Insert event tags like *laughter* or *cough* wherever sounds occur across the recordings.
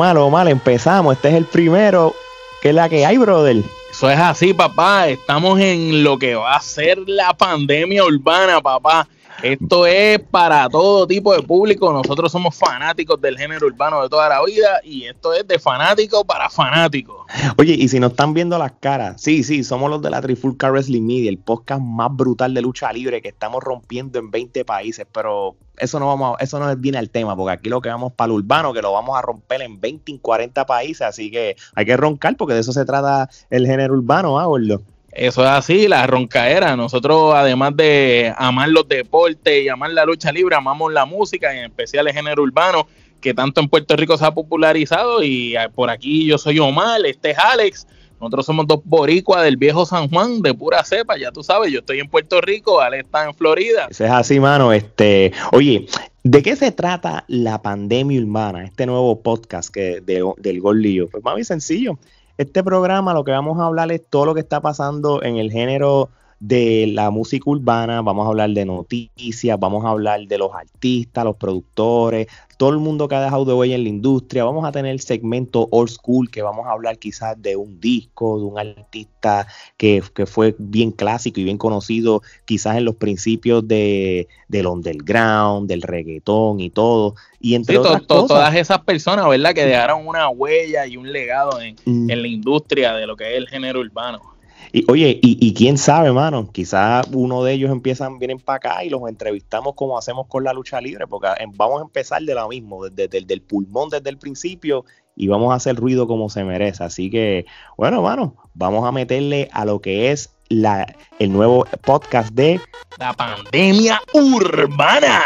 Viene, viene, o mal, o mal, empezamos. Este es el primero. ¿Qué es la que hay, brother? Eso es así, papá. Estamos en lo que va a ser la pandemia urbana, papá. Esto es para todo tipo de público. Nosotros somos fanáticos del género urbano de toda la vida y esto es de fanático para fanático. Oye, y si nos están viendo las caras, sí, sí, somos los de la Trifulca Wrestling Media, el podcast más brutal de lucha libre que estamos rompiendo en 20 países, pero eso no vamos eso no viene al tema, porque aquí lo que vamos para el urbano, que lo vamos a romper en 20 y 40 países, así que hay que roncar porque de eso se trata el género urbano, ¿ah, gordo? Eso es así, la roncaera. Nosotros, además de amar los deportes y amar la lucha libre, amamos la música, en especial el género urbano, que tanto en Puerto Rico se ha popularizado. Y ah, por aquí yo soy Omar, este es Alex. Nosotros somos dos boricuas del viejo San Juan, de pura cepa, ya tú sabes, yo estoy en Puerto Rico, Alex está en Florida. Eso es así, mano. Este, oye, ¿de qué se trata la pandemia urbana? Este nuevo podcast que, del Gol Pues más bien sencillo este programa lo que vamos a hablar es todo lo que está pasando en el género de la música urbana, vamos a hablar de noticias, vamos a hablar de los artistas, los productores, todo el mundo que ha dejado de huella en la industria. Vamos a tener el segmento Old School, que vamos a hablar quizás de un disco, de un artista que, fue bien clásico y bien conocido, quizás en los principios de, del underground, del reggaetón y todo. Y entre todas esas personas, ¿verdad? Que dejaron una huella y un legado en, mm. en la industria de lo que es el género urbano. Y oye, y, quién sabe, mano, quizás uno de ellos empiezan, vienen para acá y los entrevistamos como hacemos con la lucha libre, porque vamos a empezar de lo mismo, desde, el pulmón desde el principio y vamos a hacer ruido como se merece. Así que, bueno, mano, vamos a meterle a lo que es la, el nuevo podcast de La pandemia urbana.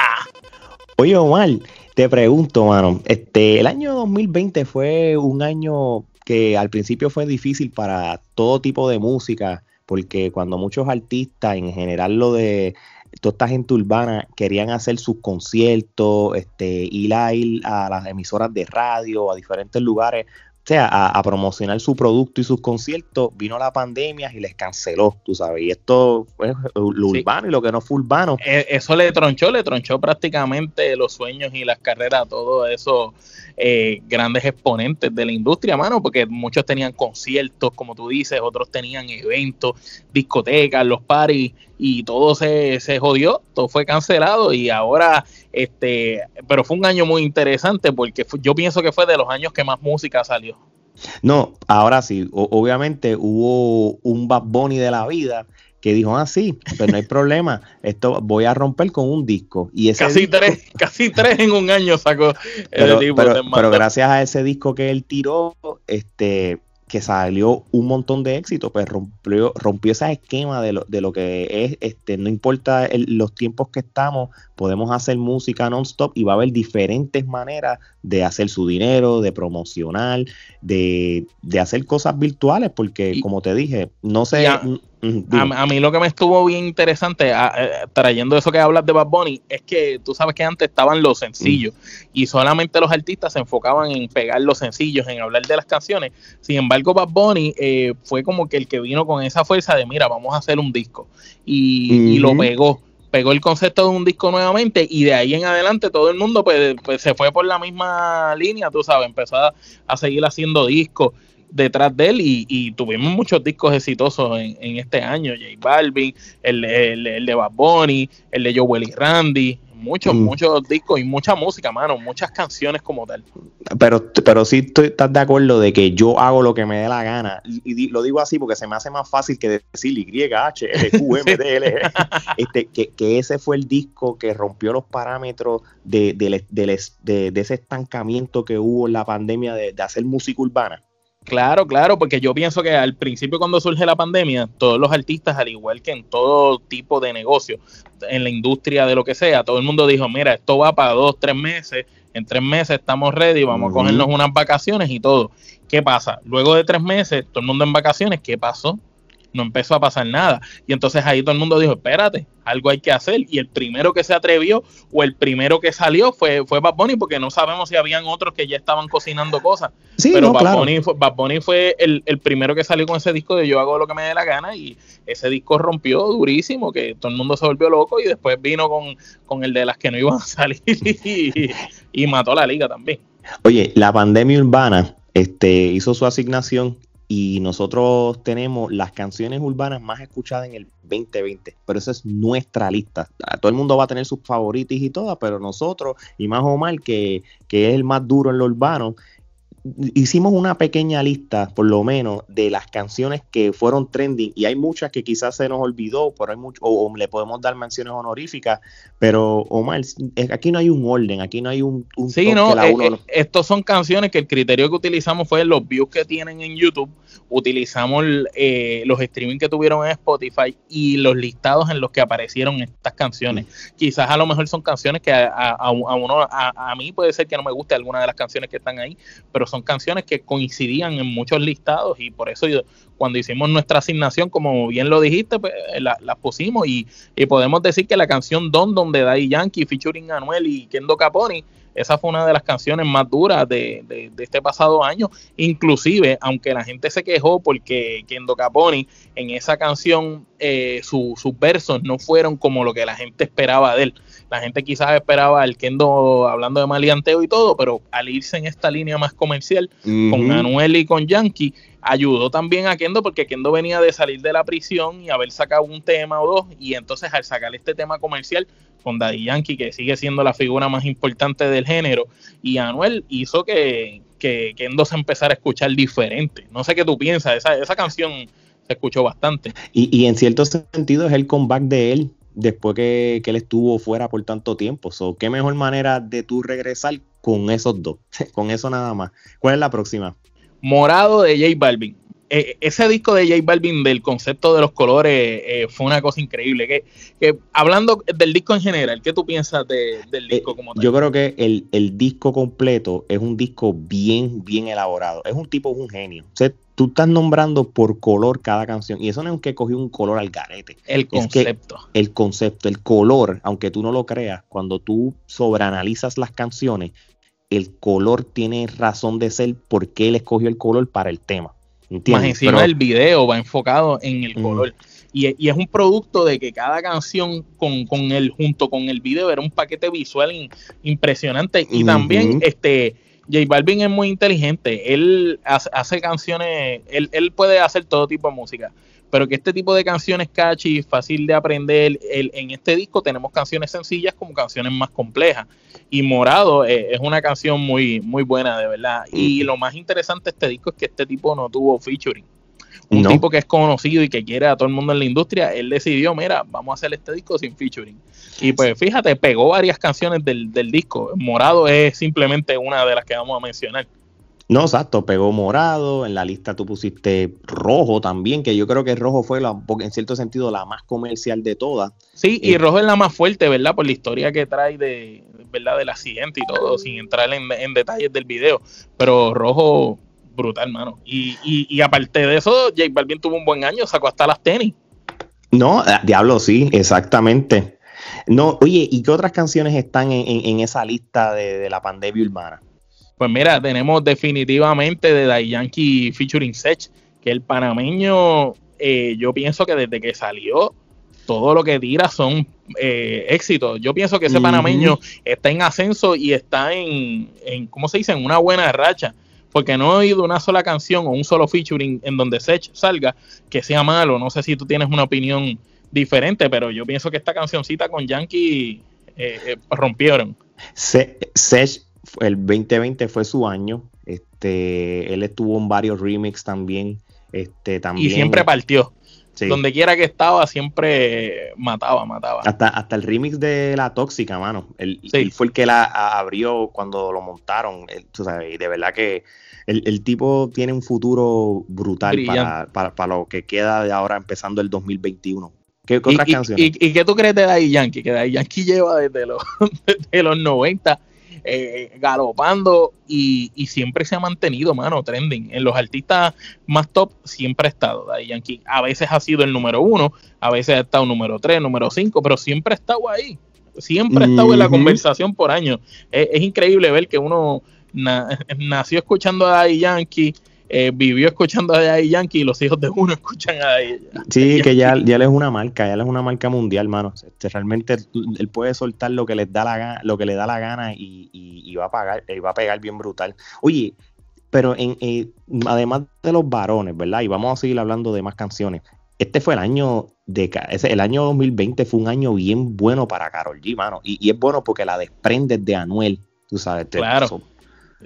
Oye, Omar, te pregunto, mano, este, el año 2020 fue un año que al principio fue difícil para todo tipo de música, porque cuando muchos artistas, en general lo de toda esta gente urbana, querían hacer sus conciertos, este, ir a ir a las emisoras de radio, a diferentes lugares, o sea, a, promocionar su producto y sus conciertos, vino la pandemia y les canceló, tú sabes, y esto fue lo urbano y lo que no fue urbano. Eh, eso le tronchó, le tronchó prácticamente los sueños y las carreras a todos esos eh, grandes exponentes de la industria, mano, porque muchos tenían conciertos, como tú dices, otros tenían eventos, discotecas, los paris, y todo se, se jodió, todo fue cancelado y ahora, este, pero fue un año muy interesante porque yo pienso que fue de los años que más música salió. No, ahora sí, obviamente hubo un Bad Bunny de la vida que dijo, ah, sí, pero pues no hay problema, esto voy a romper con un disco. Y ese casi, tres, casi tres en un año sacó el tipo. Pero, pero, gracias a ese disco que él tiró, este, que salió un montón de éxito, pues rompió, rompió ese esquema de lo, de lo que es, este, no importa los tiempos que estamos, podemos hacer música non-stop y va a haber diferentes maneras de hacer su dinero, de promocionar, de, hacer cosas virtuales, porque como te dije, no sé... A, mí lo que me estuvo bien interesante, eh, trayendo eso que hablas de Bad Bunny, es que tú sabes que antes estaban los sencillos y solamente los artistas se enfocaban en pegar los sencillos, en hablar de las canciones. Sin embargo, Bad Bunny eh, fue como que el que vino con esa fuerza de, mira, vamos a hacer un disco. y lo pegó pegó el concepto de un disco nuevamente y de ahí en adelante todo el mundo pues, pues se fue por la misma línea, tú sabes, empezó a, seguir haciendo discos detrás de él y, tuvimos muchos discos exitosos en, este año, J Balvin, el, el, el, de Bad Bunny, el de Joel y Randy, muchos, mm. muchos discos y mucha música, mano, muchas canciones como tal. Pero, pero sí estoy, estás de acuerdo de que yo hago lo que me dé la gana. Y, lo digo así porque se me hace más fácil que decir Y, H, L, Q, M, *laughs* D, L, este, que, que, ese fue el disco que rompió los parámetros de, de, ese estancamiento que hubo en la pandemia de, de hacer música urbana. Claro, claro, porque yo pienso que al principio cuando surge la pandemia, todos los artistas, al igual que en todo tipo de negocio, en la industria de lo que sea, todo el mundo dijo, mira, esto va para dos, tres meses, en tres meses estamos ready, vamos a cogernos unas vacaciones y todo. ¿Qué pasa? Luego de tres meses, todo el mundo en vacaciones, ¿qué pasó? No empezó a pasar nada. Y entonces ahí todo el mundo dijo, espérate, algo hay que hacer. Y el primero que se atrevió o el primero que salió fue, fue Bad Bunny, porque no sabemos si habían otros que ya estaban cocinando cosas. Pero Bad, Bunny fue, el, primero que salió con ese disco de Yo hago lo que me dé la gana y ese disco rompió durísimo, que todo el mundo se volvió loco y después vino con, con el de las que no iban a salir *laughs* y, y mató la liga también. Oye, la pandemia urbana este, hizo su asignación y nosotros tenemos las canciones urbanas más escuchadas en el 2020, pero esa es nuestra lista. Todo el mundo va a tener sus favoritos y todas, pero nosotros, y más Omar, que, que es el más duro en lo urbano, hicimos una pequeña lista, por lo menos, de las canciones que fueron trending y hay muchas que quizás se nos olvidó, pero hay mucho, o, le podemos dar menciones honoríficas, pero Omar, aquí no hay un orden, aquí no hay un... un sí, no, eh, eh, estos son canciones que el criterio que utilizamos fue los views que tienen en YouTube, utilizamos eh, los streaming que tuvieron en Spotify y los listados en los que aparecieron estas canciones. Quizás a lo mejor son canciones que a, a, uno, a, a mí puede ser que no me guste alguna de las canciones que están ahí, pero son canciones que coincidían en muchos listados y por eso cuando hicimos nuestra asignación, como bien lo dijiste, pues las la pusimos y, podemos decir que la canción Don Don de Daddy Yankee featuring Anuel y Kendo Caponi, esa fue una de las canciones más duras de, este pasado año, inclusive aunque la gente se quejó porque Kendo Caponi en esa canción eh, sus versos no fueron como lo que la gente esperaba de él la gente quizás esperaba el Kendo hablando de malianteo y todo, pero al irse en esta línea más comercial con Anuel y con Yankee, ayudó también a Kendo porque Kendo venía de salir de la prisión y haber sacado un tema o dos y entonces al sacar este tema comercial con Daddy Yankee que sigue siendo la figura más importante del género y Anuel hizo que, que Kendo se empezara a escuchar diferente. No sé qué tú piensas, esa, esa canción se escuchó bastante. Y, y en cierto sentido es el comeback de él después que, él estuvo fuera por tanto tiempo. So, ¿Qué mejor manera de tú regresar con esos dos? *laughs* con eso nada más. ¿Cuál es la próxima? Morado de J Balvin. Eh, ese disco de J Balvin del concepto de los colores eh, fue una cosa increíble. Que, hablando del disco en general, ¿qué tú piensas del disco eh, como tal? Yo creo que el, el, disco completo es un disco bien, bien elaborado. Es un tipo, un genio. O tú estás nombrando por color cada canción. Y eso no es que cogió un color al garete. El concepto. el concepto, el color, aunque tú no lo creas, cuando tú sobreanalizas las canciones, el color tiene razón de ser porque él escogió el color para el tema. Más encima del video va enfocado en el color. Y, es un producto de que cada canción con, con el, junto con el video era un paquete visual impresionante. Y también este J Balvin es muy inteligente. Él hace, canciones, él, él, puede hacer todo tipo de música. Pero que este tipo de canciones catchy, fácil de aprender, en este disco tenemos canciones sencillas como canciones más complejas. Y Morado eh, es una canción muy, muy buena, de verdad. Y lo más interesante de este disco es que este tipo no tuvo featuring un tipo que es conocido y que quiere a todo el mundo en la industria, él decidió, mira, vamos a hacer este disco sin featuring. Y pues fíjate, pegó varias canciones del, disco. Morado es simplemente una de las que vamos a mencionar. No, exacto, pegó morado, en la lista tú pusiste rojo también, que yo creo que rojo fue la, en cierto sentido la más comercial de todas. Sí, y eh, rojo es la más fuerte, ¿verdad? Por la historia que trae de, ¿verdad? Del accidente y todo, sin entrar en, en detalles del video. Pero rojo brutal, mano. Y, y, aparte de eso, Jake Balvin tuvo un buen año, sacó hasta las tenis. No, eh, diablo, sí, exactamente. No, oye, ¿y qué otras canciones están en, esa lista de, la pandemia urbana? Pues mira, tenemos definitivamente de Day Yankee featuring Sech, que el panameño, eh, yo pienso que desde que salió, todo lo que tira son eh, éxitos. Yo pienso que ese panameño está en ascenso y está en, en, ¿cómo se dice?, en una buena racha porque no he oído una sola canción o un solo featuring en donde Sech salga que sea malo. No sé si tú tienes una opinión diferente, pero yo pienso que esta cancioncita con Yankee eh, eh, rompieron. Sech, el 2020 fue su año. Este, él estuvo en varios remixes también. Este, también. Y siempre partió. Donde quiera que estaba, siempre mataba, mataba. Hasta, hasta el remix de La Tóxica, mano. Él, fue el que la abrió cuando lo montaron. y de verdad que el, tipo tiene un futuro brutal para, para, lo que queda de ahora empezando el 2021. ¿Qué, otras canciones? Y, qué tú crees de Daddy Yankee? Que Daddy Yankee *laughs* lleva desde los, desde los 90 eh, galopando y, siempre se ha mantenido, mano, trending. En los artistas más top siempre ha estado Daddy Yankee. A veces ha sido el número uno, a veces ha estado número tres, número cinco, pero siempre ha estado ahí. Siempre ha estado en la conversación por años. Es, increíble ver que uno *laughs* nació escuchando a Daddy Yankee eh, vivió escuchando a Daddy Yankee y los hijos de uno *laughs* escuchan a ella. Sí, que ya, ya él es una marca, ya él es una marca mundial, mano. Este, realmente él puede soltar lo que les da la gana, lo que le da la gana y, y, va a pagar, y va a pegar bien brutal. Oye, pero en, eh, además de los varones, ¿verdad? Y vamos a seguir hablando de más canciones. Este fue el año de el año 2020 fue un año bien bueno para Carol G, mano. Y, y es bueno porque la desprendes de Anuel, tú sabes. claro.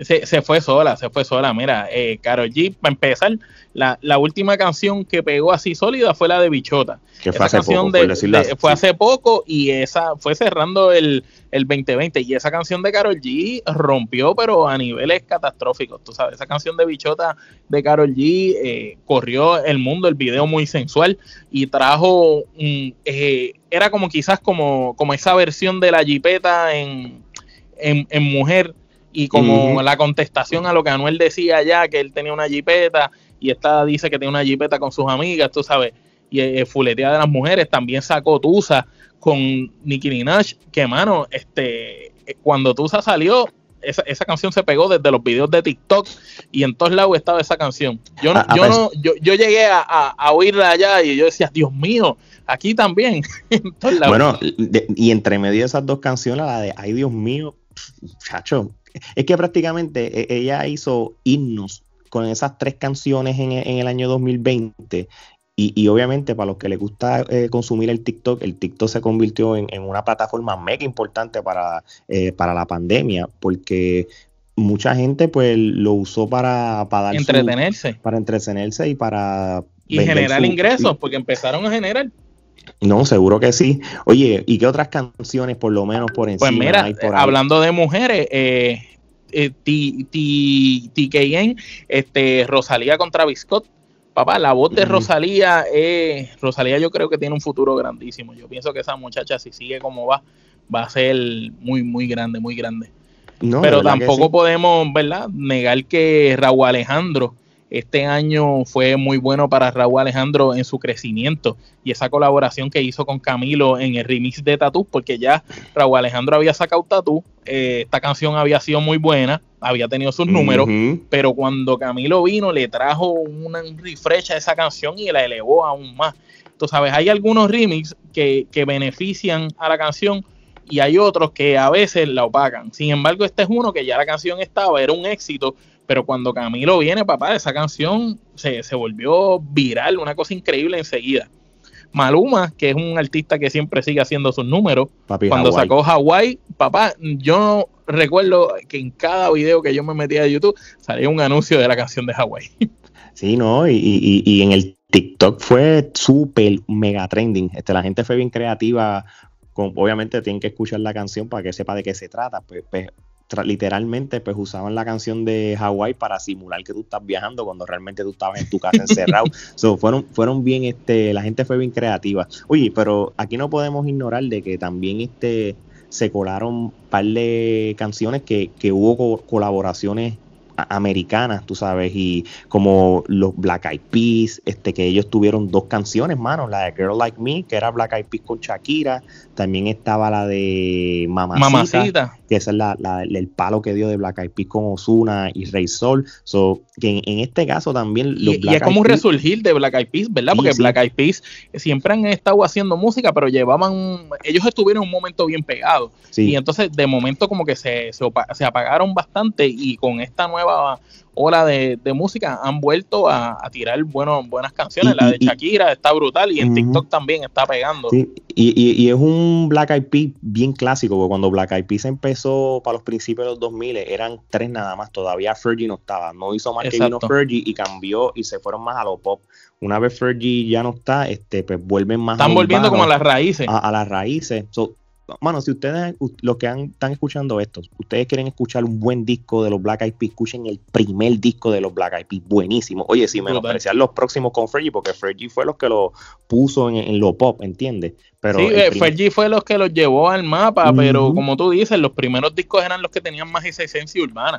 Se, se, fue sola, se fue sola. Mira, eh, Karol G, para empezar, la, la, última canción que pegó así sólida fue la de Bichota. Que fue hace poco, fue hace poco y esa fue cerrando el, el 2020. Y esa canción de Karol G rompió, pero a niveles catastróficos. Tú sabes, esa canción de Bichota de Karol G eh, corrió el mundo, el video muy sensual y trajo, eh, era como quizás como, como esa versión de la jipeta en, en, en mujer y como la contestación a lo que Anuel decía ya, que él tenía una jipeta y esta dice que tiene una jipeta con sus amigas, tú sabes, y eh, fuletea de las mujeres, también sacó Tusa con Nicki Minaj, que mano, este, eh, cuando Tusa salió, esa, esa, canción se pegó desde los videos de TikTok y en todos lados estaba esa canción. Yo, no, yo, no, yo, yo llegué a, a, oírla allá y yo decía, Dios mío, aquí también. *laughs* bueno, y entre medio de esas dos canciones, la de Ay Dios mío, chacho, es que prácticamente e, ella hizo himnos con esas tres canciones en, el año 2020 y, obviamente para los que les gusta eh, consumir el TikTok, el TikTok se convirtió en, una plataforma mega importante para, eh, para la pandemia, porque mucha gente pues lo usó para, para entretenerse. para entretenerse y para... Y generar ingresos, porque empezaron a generar. No, seguro que sí. Oye, ¿y qué otras canciones por lo menos por pues encima? Pues mira, hablando de mujeres, eh, eh, TKN, este, Rosalía contra Biscott. Papá, la voz de Rosalía, eh, Rosalía yo creo que tiene un futuro grandísimo. Yo pienso que esa muchacha, si sigue como va, va a ser muy, muy grande, muy grande. Pero tampoco podemos, ¿verdad?, negar que Raúl Alejandro este año fue muy bueno para Raúl Alejandro en su crecimiento y esa colaboración que hizo con Camilo en el remix de Tatú, porque ya Raúl Alejandro había sacado Tatú, eh, esta canción había sido muy buena, había tenido sus números, pero cuando Camilo vino le trajo una, un refresh a esa canción y la elevó aún más. Tú sabes, hay algunos remix que, que benefician a la canción y hay otros que a veces la opacan. Sin embargo, este es uno que ya la canción estaba, era un éxito, pero cuando Camilo viene, papá, esa canción se, volvió viral, una cosa increíble enseguida. Maluma, que es un artista que siempre sigue haciendo sus números, cuando sacó Hawaii, papá, yo recuerdo que en cada video que yo me metía de YouTube salía un anuncio de la canción de Hawaii. *laughs* Sí, ¿no? Y, y, y en el TikTok fue súper mega trending. Este, la gente fue bien creativa. Con, obviamente tienen que escuchar la canción para que sepa de qué se trata. Pues, pues literalmente pues usaban la canción de Hawaii para simular que tú estás viajando cuando realmente tú estabas en tu casa encerrado. *laughs* so, fueron, fueron bien, este, la gente fue bien creativa. Oye, pero aquí no podemos ignorar de que también este se colaron un par de canciones que, que hubo colaboraciones americanas, tú sabes, y como los Black Eyed Peas, este, que ellos tuvieron dos canciones, mano, la de Girl Like Me, que era Black Eyed Peas con Shakira, también estaba la de Mamacita, que esa es la, el palo que dio de Black Eyed Peas con Ozuna y Rey Sol, so, que en, este caso también y, es como un resurgir de Black Eyed Peas, ¿verdad? Porque Black Eyed Peas siempre han estado haciendo música, pero llevaban, ellos estuvieron un momento bien pegados, y entonces de momento como que se, se apagaron bastante y con esta nueva ola de, música han vuelto a, tirar bueno, buenas canciones. la de Shakira está brutal y en TikTok también está pegando. y, es un Black Eyed Peas bien clásico, porque cuando Black Eyed Peas empezó para los principios de los 2000 eran tres nada más, todavía Fergie no estaba, no hizo más que vino Fergie y cambió y se fueron más a lo pop. Una vez Fergie ya no está, este pues vuelven más Están volviendo como a las raíces. A, las raíces. So, Mano, si ustedes, los que están escuchando esto, ustedes quieren escuchar un buen disco de los Black Eyed Peas, escuchen el primer disco de los Black Eyed Peas, buenísimo. Oye, si menospreciar los próximos con Fergie, porque Fergie fue los que lo puso en, lo pop, ¿entiendes? Pero sí, eh, Fergie fue los que los llevó al mapa, pero como tú dices, los primeros discos eran los que tenían más esa esencia urbana.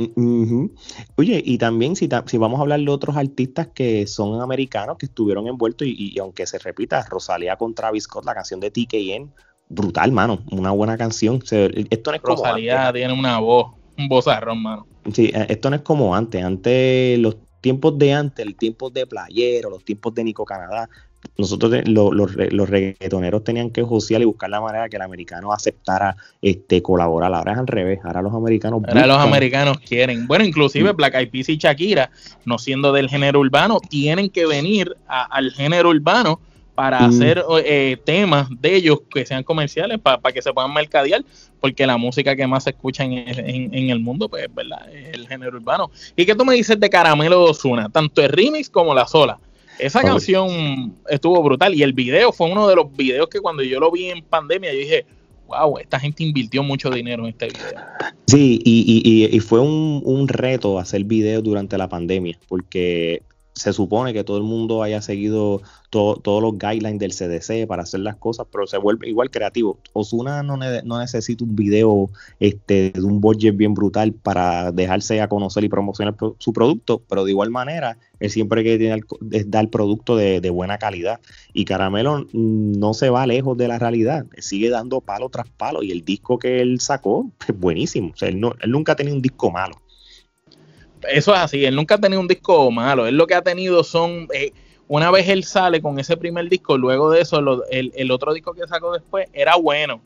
Oye, y también si, si vamos a hablar de otros artistas que son americanos, que estuvieron envueltos, y, y aunque se repita, Rosalía con Travis Scott, la canción de TKN, brutal, mano. Una buena canción. esto no es Rosalía tiene una voz, un vozarrón, mano. Sí, eh, esto no es como antes. Antes los tiempos de antes, los tiempos de Playero, los tiempos de Nico Canadá, nosotros los, los, reggaetoneros tenían que josear y buscar la manera que el americano aceptara este colaborar. Ahora es al revés, ahora los americanos Ahora los americanos quieren. Bueno, inclusive mm. Black Eyed Peas y Shakira, no siendo del género urbano, tienen que venir al género urbano para mm. hacer eh, temas de ellos que sean comerciales, para que se puedan mercadear, porque la música que más se escucha en, en, el mundo, pues, ¿verdad? Es el género urbano. ¿Y qué tú me dices de Caramelo Osuna? Tanto el remix como la sola. Esa canción estuvo brutal y el video fue uno de los videos que cuando yo lo vi en pandemia, yo dije, wow, esta gente invirtió mucho dinero en este video. Sí, y, y, y fue un, un, reto hacer videos durante la pandemia, porque se supone que todo el mundo haya seguido todos los guidelines del CDC para hacer las cosas, pero se vuelve igual creativo. Osuna no, no necesita un video este, de un budget bien brutal para dejarse a conocer y promocionar su producto, pero de igual manera, él siempre que tiene dar producto de, buena calidad. Y Caramelo no se va lejos de la realidad, sigue dando palo tras palo y el disco que él sacó es buenísimo. O sea, él, él nunca ha tenido un disco malo eso es así, él nunca ha tenido un disco malo, él lo que ha tenido son, eh, una vez él sale con ese primer disco, luego de eso, el, otro disco que sacó después era bueno,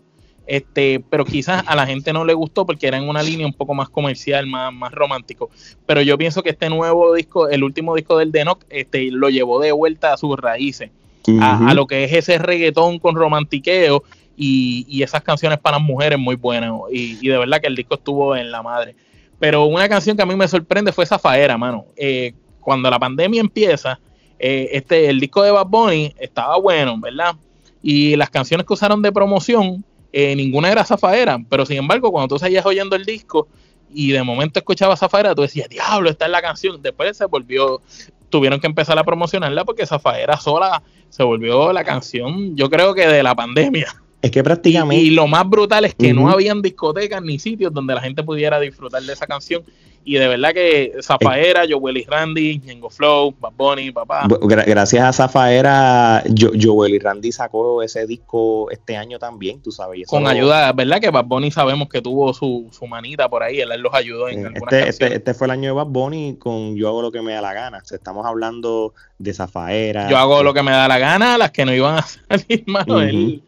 este, pero quizás a la gente no le gustó porque era en una línea un poco más comercial, más, más romántico, pero yo pienso que este nuevo disco, el último disco del Denoc, este, lo llevó de vuelta a sus raíces, a, lo que es ese reggaetón con romantiqueo y, y esas canciones para las mujeres muy buenas, y, y de verdad que el disco estuvo en la madre. Pero una canción que a mí me sorprende fue Zafaera, mano. Eh, cuando la pandemia empieza, eh, este, el disco de Bad Bunny estaba bueno, ¿verdad? Y las canciones que usaron de promoción, eh, ninguna era Zafaera. Pero sin embargo, cuando tú seguías oyendo el disco y de momento escuchabas Zafaera, tú decías, diablo, esta es la canción. Después se volvió, tuvieron que empezar a promocionarla porque Zafaera sola se volvió la canción, yo creo que de la pandemia. Es que prácticamente. Y, lo más brutal es que no habían discotecas ni sitios donde la gente pudiera disfrutar de esa canción. Y de verdad que Zafaera, Joel y Randy, Ñengo Flow, Bad Bunny, papá. gracias a Zafaera, Joel y Randy sacó ese disco este año también, tú sabes. Con ayuda, ¿verdad? Que Bad Bunny sabemos que tuvo su, su manita por ahí, él los ayudó en algunas este, este, este, fue el año de Bad Bunny con Yo hago lo que me da la gana. estamos hablando de Zafaera. Yo hago lo que me da la gana, las que no iban a *laughs* salir, mano. Él,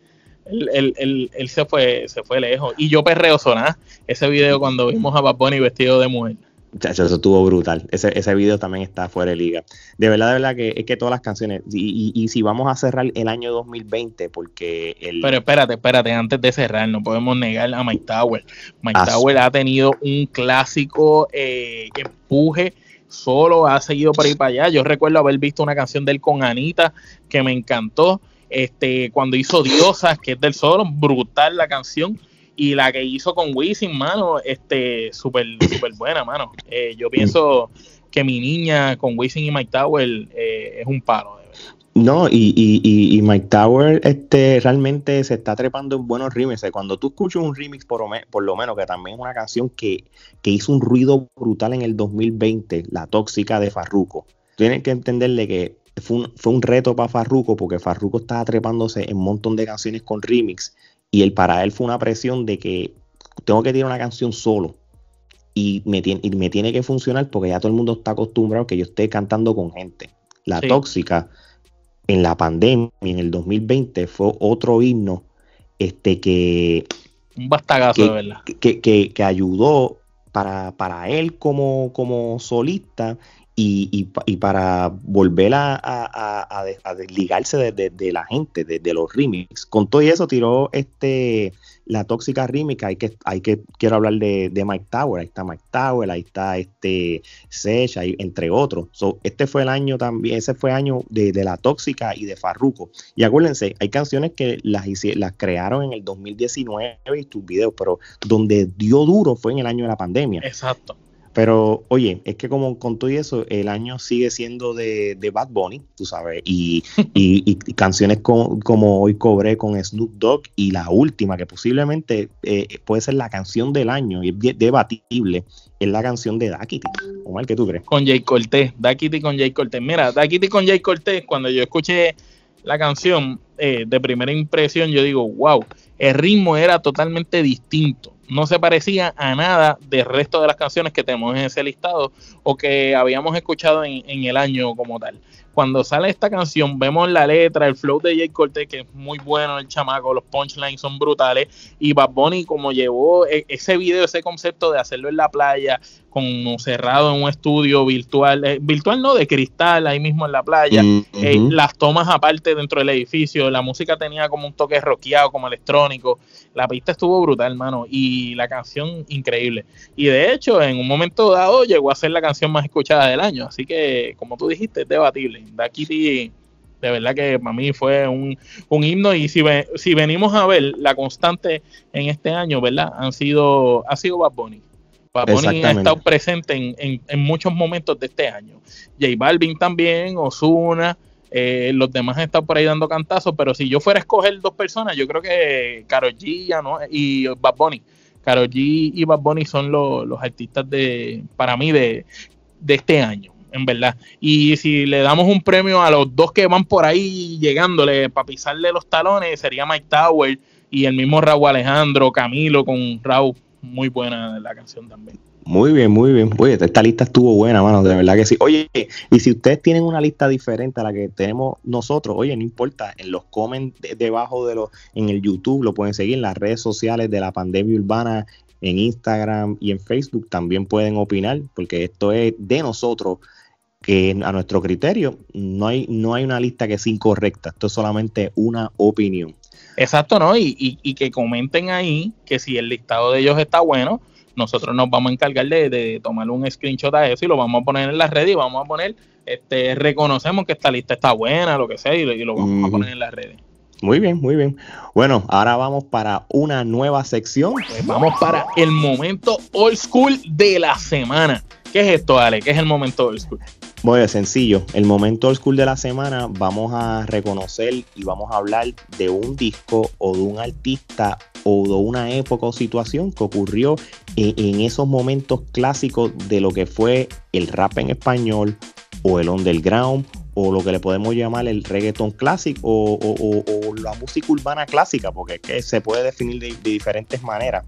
se fue se fue lejos. Y yo perreo sonar ese video cuando vimos a Bad Bunny vestido de mujer. eso estuvo brutal. Ese, ese video también está fuera de liga. De verdad, de verdad que es que todas las canciones. Y, y, si vamos a cerrar el año 2020, porque el. Pero espérate, espérate, antes de cerrar, no podemos negar a Mike Tower. Mike ah, Tower ha tenido un clásico eh, empuje solo, ha seguido por ahí para allá. Yo recuerdo haber visto una canción de él con Anita que me encantó. Este, cuando hizo Diosas, que es del solo, brutal la canción. Y la que hizo con Wisin, mano, este, súper, súper buena, mano. Eh, yo pienso que mi niña con Wisin y Mike Tower eh, es un paro. No, y, y, y, Mike Tower este, realmente se está trepando en buenos remixes. Cuando tú escuchas un remix, por, por lo menos, que también es una canción que, que hizo un ruido brutal en el 2020, La Tóxica de Farruko. Tienes que entenderle que fue un, reto para Farruko porque Farruko estaba trepándose en un montón de canciones con remix y el para él fue una presión de que tengo que tirar una canción solo y me, tiene, y me tiene que funcionar porque ya todo el mundo está acostumbrado que yo esté cantando con gente. La tóxica en la pandemia, en el 2020, fue otro himno este, que... Un bastagazo, de verdad. Que, que, que, ayudó para, para él como, como solista y, y, para volver a, a, a, desligarse de, la gente, de, los remix. Con todo eso tiró este la tóxica remix, hay que, quiero hablar de, Mike Tower, ahí está Mike Tower, ahí está este Sech, entre otros. este fue el año también, ese fue el año de, la tóxica y de Farruko. Y acuérdense, hay canciones que las, las crearon en el 2019 y tus videos, pero donde dio duro fue en el año de la pandemia. Exacto. Pero, oye, es que como con todo eso, el año sigue siendo de, de Bad Bunny, tú sabes, y, *laughs* y, canciones como Hoy Cobré con Snoop Dogg y la última, que posiblemente eh, puede ser la canción del año, y es debatible, es la canción de Dakity. Omar, ¿qué tú crees? Con Jay Cortés, Dakity con Jay Cortés. Mira, Dakity con Jay Cortés, cuando yo escuché la canción eh, de primera impresión, yo digo, wow, el ritmo era totalmente distinto no se parecía a nada del resto de las canciones que tenemos en ese listado o que habíamos escuchado en, en el año como tal. Cuando sale esta canción, vemos la letra, el flow de Jay Cortez, que es muy bueno, el chamaco, los punchlines son brutales, y Bad Bunny como llevó e, ese video, ese concepto de hacerlo en la playa, con cerrado en un estudio virtual, eh, virtual no, de cristal, ahí mismo en la playa, eh, las tomas aparte dentro del edificio, la música tenía como un toque rockeado, como electrónico, la pista estuvo brutal, hermano, y la canción increíble. Y de hecho, en un momento dado llegó a ser la canción más escuchada del año, así que, como tú dijiste, es debatible. Da Kitty de verdad que para mí fue un, himno y si, si venimos a ver la constante en este año, ¿verdad? Han sido, ha sido Bad Bunny. Bad Bunny ha estado presente en, muchos momentos de este año. J Balvin también, Osuna, eh, los demás estado por ahí dando cantazos, pero si yo fuera a escoger dos personas, yo creo que Karol G ¿no? y Bad Bunny. Karol G y Bad Bunny son los, los artistas de, para mí, de, de este año en verdad. Y si le damos un premio a los dos que van por ahí llegándole para pisarle los talones, sería Mike Tower y el mismo Raúl Alejandro, Camilo con Raúl muy buena la canción también. Muy bien, muy bien. Oye, esta lista estuvo buena, mano, de verdad que sí. Oye, y si ustedes tienen una lista diferente a la que tenemos nosotros, oye, no importa, en los comments debajo de los, en el YouTube, lo pueden seguir en las redes sociales de la pandemia urbana, en Instagram y en Facebook, también pueden opinar, porque esto es de nosotros, que a nuestro criterio no hay, no hay una lista que sea incorrecta, esto es solamente una opinión. Exacto, ¿no? Y, y, que comenten ahí que si el listado de ellos está bueno, nosotros nos vamos a encargar de, tomar un screenshot a eso y lo vamos a poner en la red y vamos a poner, este, reconocemos que esta lista está buena, lo que sea, y, lo vamos a poner en las redes. Muy bien, muy bien. Bueno, ahora vamos para una nueva sección. Pues vamos para el momento old school de la semana. ¿Qué es esto, Ale? ¿Qué es el momento old school? Muy sencillo. El momento old school de la semana vamos a reconocer y vamos a hablar de un disco o de un artista o de una época o situación que ocurrió en, esos momentos clásicos de lo que fue el rap en español o el underground o lo que le podemos llamar el reggaeton clásico o, la música urbana clásica, porque es que se puede definir de diferentes maneras.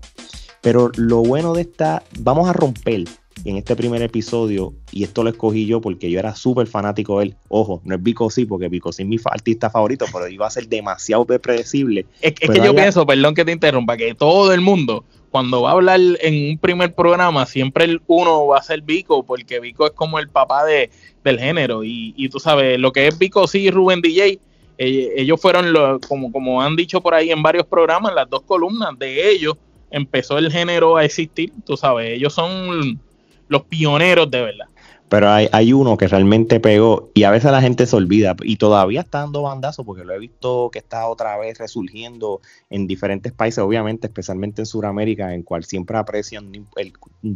Pero lo bueno de esta, vamos a romper en este primer episodio, y esto lo escogí yo porque yo era súper fanático de él. Ojo, no es Vico sí, porque Vico sí es mi artista favorito, pero iba a ser demasiado predecible. Es, que yo pienso, perdón que te interrumpa, que todo el mundo, cuando va a hablar en un primer programa, siempre el uno va a ser Vico, porque Vico es como el papá de, del género. Y, tú sabes, lo que es Vico sí y Rubén DJ, eh, ellos fueron, lo, como, como han dicho por ahí en varios programas, las dos columnas de ellos empezó el género a existir, tú sabes, ellos son los pioneros de verdad. Pero hay, hay uno que realmente pegó y a veces la gente se olvida y todavía está dando bandazos porque lo he visto que está otra vez resurgiendo en diferentes países, obviamente, especialmente en Sudamérica, en cual siempre aprecian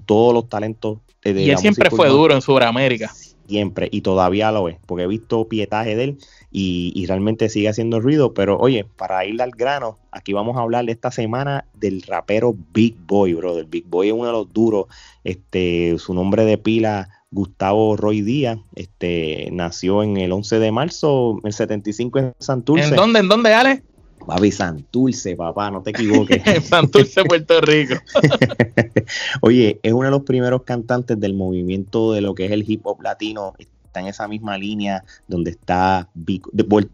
todos los talentos. De y él siempre fue duro en Sudamérica. Siempre, y todavía lo es, porque he visto pietaje de él y, realmente sigue haciendo ruido. Pero oye, para ir al grano, aquí vamos a hablar esta semana del rapero Big Boy, brother. Big Boy es uno de los duros. Este, su nombre de pila, Gustavo Roy Díaz, este, nació en el 11 de marzo del 75 en Santurce. ¿En dónde? ¿En dónde, Ale? Papi, Santurce, papá, no te equivoques. *laughs* Santurce, Puerto Rico. *laughs* Oye, es uno de los primeros cantantes del movimiento de lo que es el hip hop latino está en esa misma línea donde está de,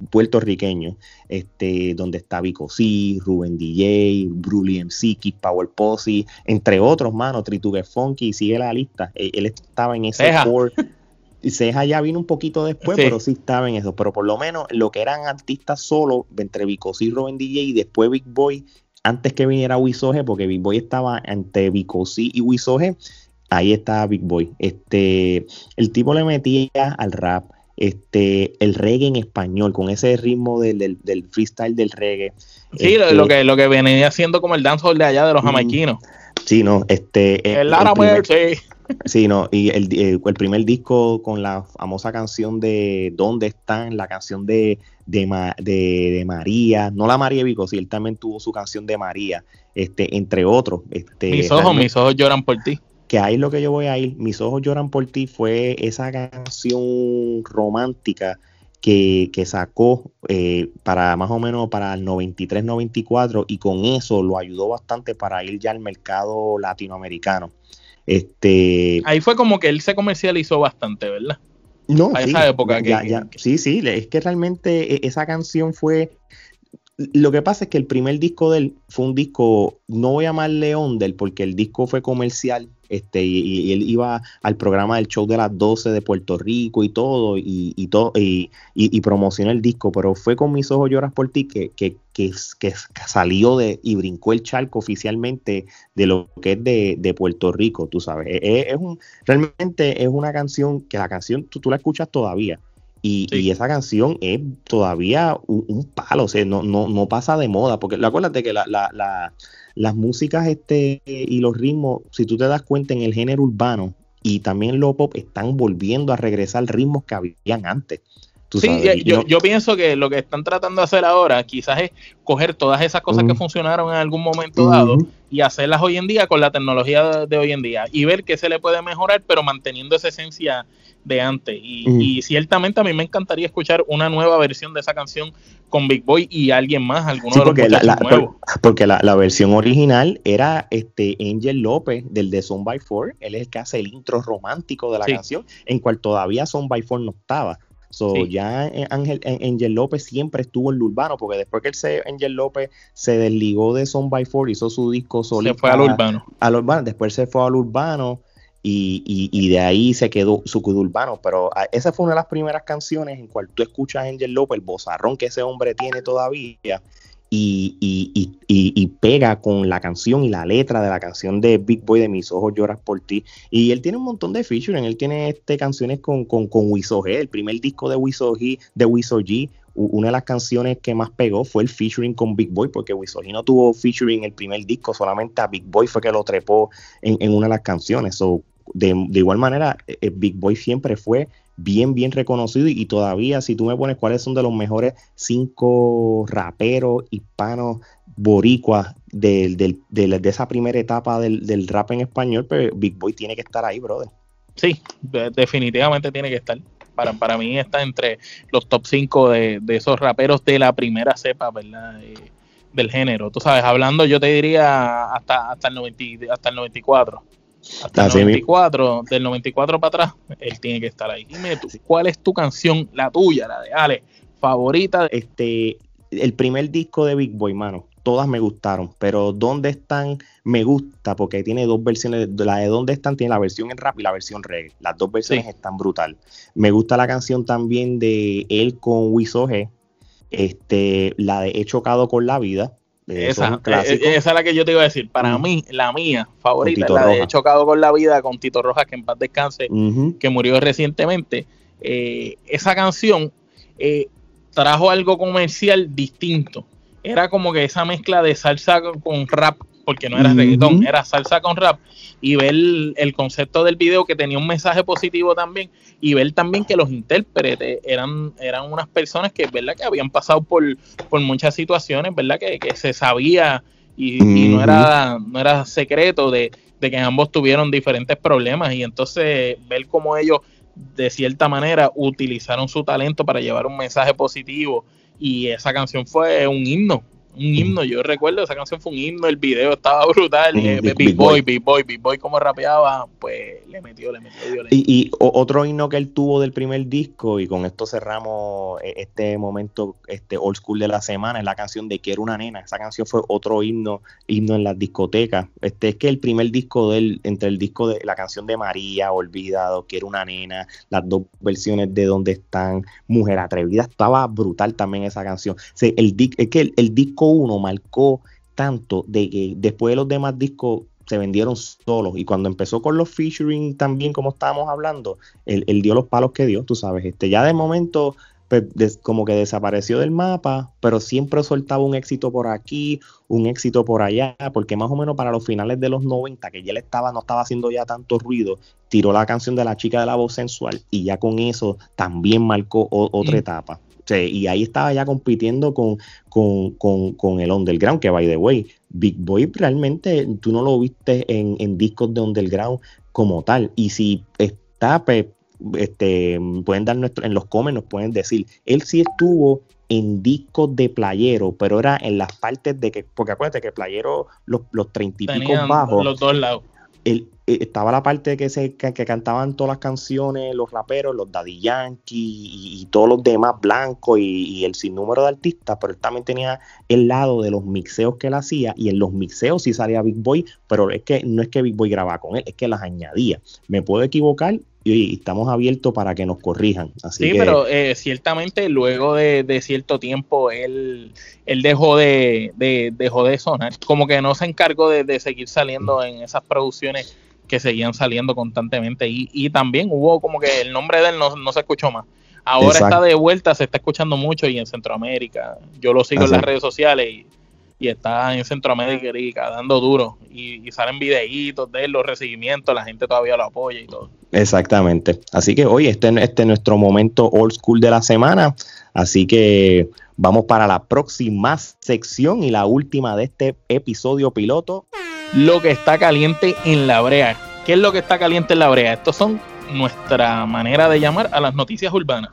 puertorriqueño, este, donde está Vico C, Rubén DJ, Bruli MC, Kid Power Posse, entre otros, mano, Tritugue Funky, sigue la lista. Él, estaba en ese core. Ceja ya vino un poquito después, pero sí estaba en eso. Pero por lo menos lo que eran artistas solo, entre Vico C, Rubén DJ y después Big Boy, antes que viniera Wisoge, porque Big Boy estaba entre Vico C y Wisoge, ahí está Big Boy. Este, el tipo le metía al rap, este, el reggae en español, con ese ritmo del, freestyle del reggae. Sí, lo, este, que, lo que venía haciendo como el dancehall de allá de los jamaiquinos. Sí, no, este. El. Sí, no, y el, el, primer disco con la famosa canción de ¿Dónde están? La canción de, de, de, María, no la María Vico, sí, él también tuvo su canción de María, este, entre otros. Este, mis ojos, mis ojos lloran por ti que ahí es lo que yo voy a ir, Mis ojos lloran por ti, fue esa canción romántica que, sacó eh, para más o menos para el 93-94 y con eso lo ayudó bastante para ir ya al mercado latinoamericano. Este, Ahí fue como que él se comercializó bastante, ¿verdad? No, a esa época. que, sí, sí, es que realmente e, esa canción fue lo que pasa es que el primer disco de él fue un disco, no voy a llamarle Ondel, porque el disco fue comercial, este, y, él iba al programa del show de las 12 de Puerto Rico y todo, y, y todo, y, promocionó el disco, pero fue con mis ojos lloras por ti que, que, que, salió de y brincó el charco oficialmente de lo que es de, Puerto Rico, tú sabes. E, e, es, un, realmente es una canción que la canción tú, tú la escuchas todavía y, esa canción es todavía un, palo, o sea, no, no, no, pasa de moda, porque acuérdate que la, la, las músicas este y los ritmos, si tú te das cuenta en el género urbano y también lo pop, están volviendo a regresar ritmos que habían antes. Sí, yo, yo, pienso que lo que están tratando de hacer ahora quizás es coger todas esas cosas que funcionaron en algún momento dado y hacerlas hoy en día con la tecnología de hoy en día y ver qué se le puede mejorar, pero manteniendo esa esencia de antes. Y, ciertamente a mí me encantaría escuchar una nueva versión de esa canción con Big Boy y alguien más, alguno de los porque la, nuevos. Porque la, versión original era este Angel López del de Son by Four, él es el que hace el intro romántico de la canción, en cual todavía Son by Four no estaba. So, ya Ángel, Angel López siempre estuvo en lo urbano, porque después que él se, Angel López se desligó de Son by Four, hizo su disco solito. Se fue al urbano. Al urbano, después se fue al urbano y, de ahí se quedó su urbano. Pero ah, esa fue una de las primeras canciones en cual tú escuchas a Angel López, el bozarrón que ese hombre tiene todavía, y, pega con la canción y la letra de la canción de Big Boy de Mis Ojos Lloras por Ti. Y él tiene un montón de featuring, él tiene este, canciones con, con, con G, el primer disco de Wiso G, de Wiso G, una de las canciones que más pegó fue el featuring con Big Boy, porque G no tuvo featuring en el primer disco, solamente a Big Boy fue que lo trepó en, una de las canciones. So, de, igual manera, eh, eh, Big Boy siempre fue bien, bien reconocido y, todavía si tú me pones cuáles son de los mejores cinco raperos hispanos boricuas de, esa primera etapa del, rap en español, pues Big Boy tiene que estar ahí, brother. Sí, definitivamente tiene que estar. Para, para mí está entre los top 5 de, esos raperos de la primera cepa, ¿verdad? Del género. Tú sabes, hablando yo te diría hasta, hasta, el, 90, hasta el 94. Hasta el 94, del 94 para atrás, él tiene que estar ahí. Dime tú, ¿cuál es tu canción, la tuya, la de Ale, favorita? Este, el primer disco de Big Boy, mano, todas me gustaron, pero ¿dónde están? Me gusta porque tiene dos versiones, la de ¿Dónde están? Tiene la versión en rap y la versión reggae. Las dos versiones están brutal. Me gusta la canción también de él con Wisoge, este, la de He chocado con la vida esa, eh, eh, esa es la que yo te iba a decir. Para mm. mí, la mía favorita, la de Chocado con la Vida con Tito Rojas, que en paz descanse, que murió recientemente. Eh, esa canción trajo algo comercial distinto. Era como que esa mezcla de salsa con rap, porque no era reggaetón, era salsa con rap. Y ver el concepto del video que tenía un mensaje positivo también y ver también que los intérpretes eran, eran unas personas que, ¿verdad? que habían pasado por, por muchas situaciones, ¿verdad? Que, se sabía y, no, era, no era secreto de, que ambos tuvieron diferentes problemas y entonces ver cómo ellos de cierta manera utilizaron su talento para llevar un mensaje positivo y esa canción fue un himno, un himno. Yo recuerdo, esa canción fue un himno, el video estaba brutal. Eh, Big, Boy, Big Boy, Big Boy, como rapeaba, pues le metió, le metió Y, otro himno que él tuvo del primer disco, y con esto cerramos eh, este momento este old school de la semana, es la canción de Quiero una nena. Esa canción fue otro himno, himno en las discotecas. Este es que el primer disco de él, entre el disco de la canción de María, Olvidado, Quiero una nena, las dos versiones de Donde están, Mujer Atrevida, estaba brutal también esa canción. el, es que el disco uno marcó tanto de que después de los demás discos se vendieron solos. Y cuando empezó con los featuring también como estábamos hablando, él, dio los palos que dio, tú sabes, este ya de momento pues, como que desapareció del mapa, pero siempre soltaba un éxito por aquí, un éxito por allá, porque más o menos para los finales de los 90, que ya él estaba, no estaba haciendo ya tanto ruido, tiró la canción de la chica de la voz sensual y ya con eso también marcó otra etapa y ahí estaba ya compitiendo con, con, el underground, que by the way, Big Boy realmente tú no lo viste en, discos de underground como tal. Y si está, pues, este, pueden dar nuestro, en los comes nos pueden decir, él sí estuvo en discos de playero, pero era en las partes de que, porque acuérdate que playero, los, los treinta y pico bajos, los dos lados. El, estaba la parte que se que, cantaban todas las canciones, los raperos, los Daddy Yankee y, todos los demás blancos y, el sinnúmero de artistas, pero él también tenía el lado de los mixeos que él hacía y en los mixeos sí salía Big Boy, pero es que no es que Big Boy grababa con él, es que las añadía. Me puedo equivocar y estamos abiertos para que nos corrijan. Así sí, pero eh, ciertamente luego de, cierto tiempo él, él dejó de, dejó de sonar, como que no se encargó de seguir saliendo en esas producciones que seguían saliendo constantemente. Y, y también hubo como que el nombre de él no, no se escuchó más. Ahora está de vuelta, se está escuchando mucho y en Centroamérica. Yo lo sigo en las redes sociales y, y, está en Centroamérica dando duro. Y, salen videitos de él, los recibimientos, la gente todavía lo apoya y todo. Exactamente. Así que hoy este, este es nuestro momento old school de la semana. Así que vamos para la próxima sección y la última de este episodio piloto lo que está caliente en la brea. ¿Qué es lo que está caliente en la brea? Estos son nuestra manera de llamar a las noticias urbanas.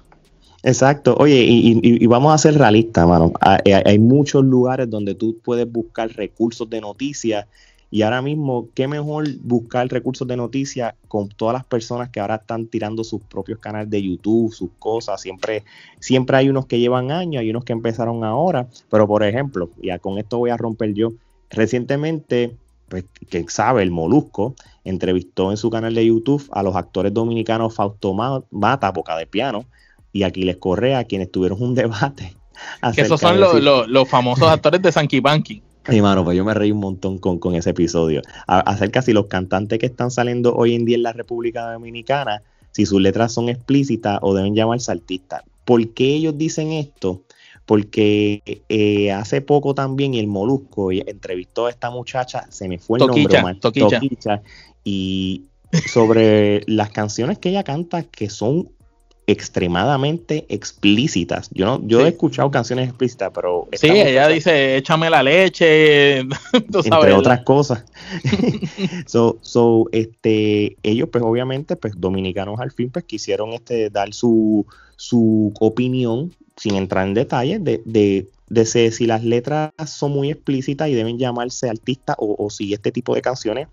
Exacto. Oye, y, vamos a ser realistas, mano. Eh, hay, muchos lugares donde tú puedes buscar recursos de noticias y ahora mismo, qué mejor buscar recursos de noticias con todas las personas que ahora están tirando sus propios canales de YouTube, sus cosas. Siempre, siempre hay unos que llevan años, hay unos que empezaron ahora. Pero por ejemplo, ya con esto voy a romper yo. Recientemente pues, que sabe, el Molusco, entrevistó en su canal de YouTube a los actores dominicanos Fausto Mata, Boca de Piano, y Aquiles Correa, quienes tuvieron un *laughs* debate. Que esos son los, famosos *laughs* actores de Sanky Banky. Mi mano, pues yo me reí un montón con, ese episodio. acerca si los cantantes que están saliendo hoy en día en la República Dominicana, si sus letras son explícitas o deben llamarse artistas. ¿Por qué ellos dicen esto? Porque eh, hace poco también el Molusco entrevistó a esta muchacha, se me fue el nombre, Toquicha. y sobre *laughs* las canciones que ella canta que son extremadamente explícitas. Yo no, yo he escuchado canciones explícitas, pero sí, ella dice échame la leche, *laughs* entre otras cosas. *laughs* so, so, este, ellos, pues obviamente, pues dominicanos al fin, pues quisieron este dar su, su opinión sin entrar en detalles, de, de, de si las letras son muy explícitas y deben llamarse artistas o, si este tipo de canciones